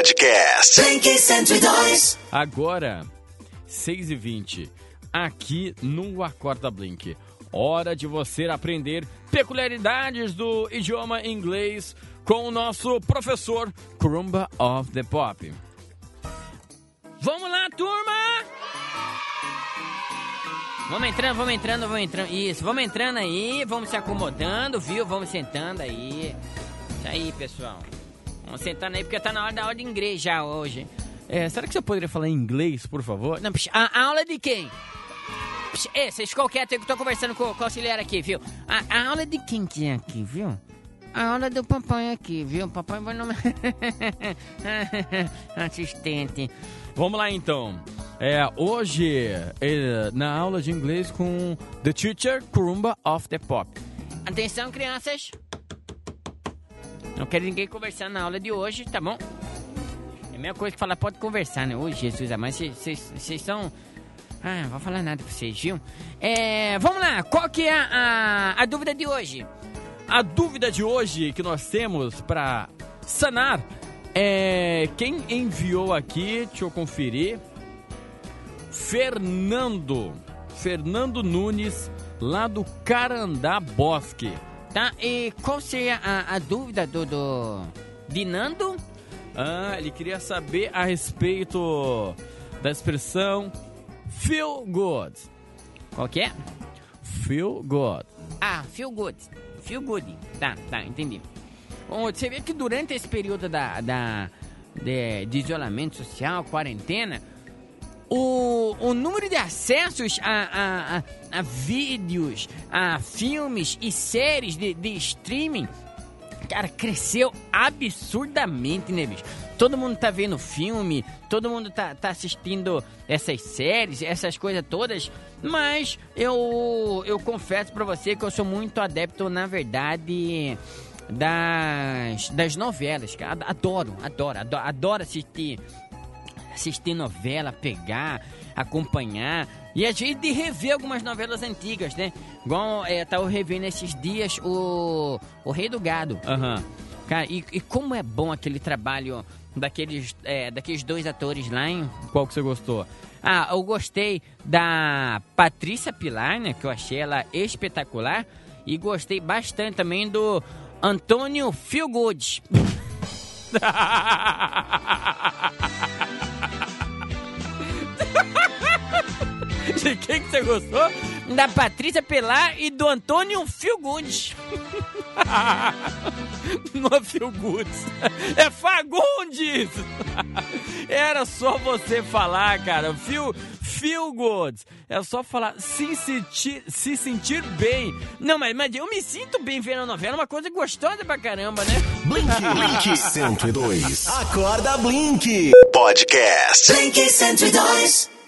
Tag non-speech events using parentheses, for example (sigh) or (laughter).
Podcast. Blink 102. Agora, 6h20, aqui no Acorda Blink. Hora de você aprender peculiaridades do idioma inglês com o nosso professor Crumba of the Pop. Vamos lá, turma! Vamos entrando, vamos entrando, vamos entrando. Isso, vamos entrando aí, vamos se acomodando, viu? Vamos sentando aí. Isso aí, pessoal. Vamos sentando aí, porque tá na hora da aula de inglês já hoje. É, será que você poderia falar em inglês, por favor? Não, psh, a, a aula de quem? Psh, é, vocês ficam quietos, eu tô conversando com, com o auxiliar aqui, viu? A, a aula de quem que é aqui, viu? A aula do papai aqui, viu? Papai vai no... (laughs) Assistente. Vamos lá então. É, hoje, é, na aula de inglês com The Teacher Crumba of the Pop. Atenção, crianças. Não quero ninguém conversando na aula de hoje, tá bom? É a mesma coisa que falar, pode conversar, né? Ô, Jesus, mas vocês são... Ah, não vou falar nada pra vocês, viu? É, vamos lá, qual que é a, a, a dúvida de hoje? A dúvida de hoje que nós temos para sanar é quem enviou aqui, deixa eu conferir. Fernando. Fernando Nunes, lá do Carandá Bosque. Tá, e qual seria a, a dúvida do, do... De Nando? Ah, ele queria saber a respeito da expressão feel good. Qual que é? Feel good. Ah, feel good. Feel good. Tá, tá, entendi. Bom, você vê que durante esse período da, da, de, de isolamento social, quarentena, o, o número de acessos a, a, a, a vídeos, a filmes e séries de, de streaming, cara, cresceu absurdamente, né, bicho? Todo mundo tá vendo filme, todo mundo tá, tá assistindo essas séries, essas coisas todas, mas eu, eu confesso pra você que eu sou muito adepto, na verdade, das, das novelas, cara. Adoro, adoro, adoro, adoro assistir assistir novela, pegar, acompanhar. E a gente rever algumas novelas antigas, né? Igual é, tava revendo esses dias o, o Rei do Gado. Aham. Cara, e, e como é bom aquele trabalho daqueles, é, daqueles dois atores lá, hein? Qual que você gostou? Ah, eu gostei da Patrícia Pilar, né? Que eu achei ela espetacular. E gostei bastante também do Antônio Feelgood. (laughs) De (laughs) quem que você gostou? da Patrícia Pilar e do Antônio Feelgood. Não é. É Fagundes! (laughs) Era só você falar, cara. Feel, feel good. É só falar, se sentir, se sentir bem. Não, mas, mas eu me sinto bem vendo a novela, uma coisa gostosa pra caramba, né? (laughs) Blink, Blink 102. Acorda Blink. Podcast. Blink 102.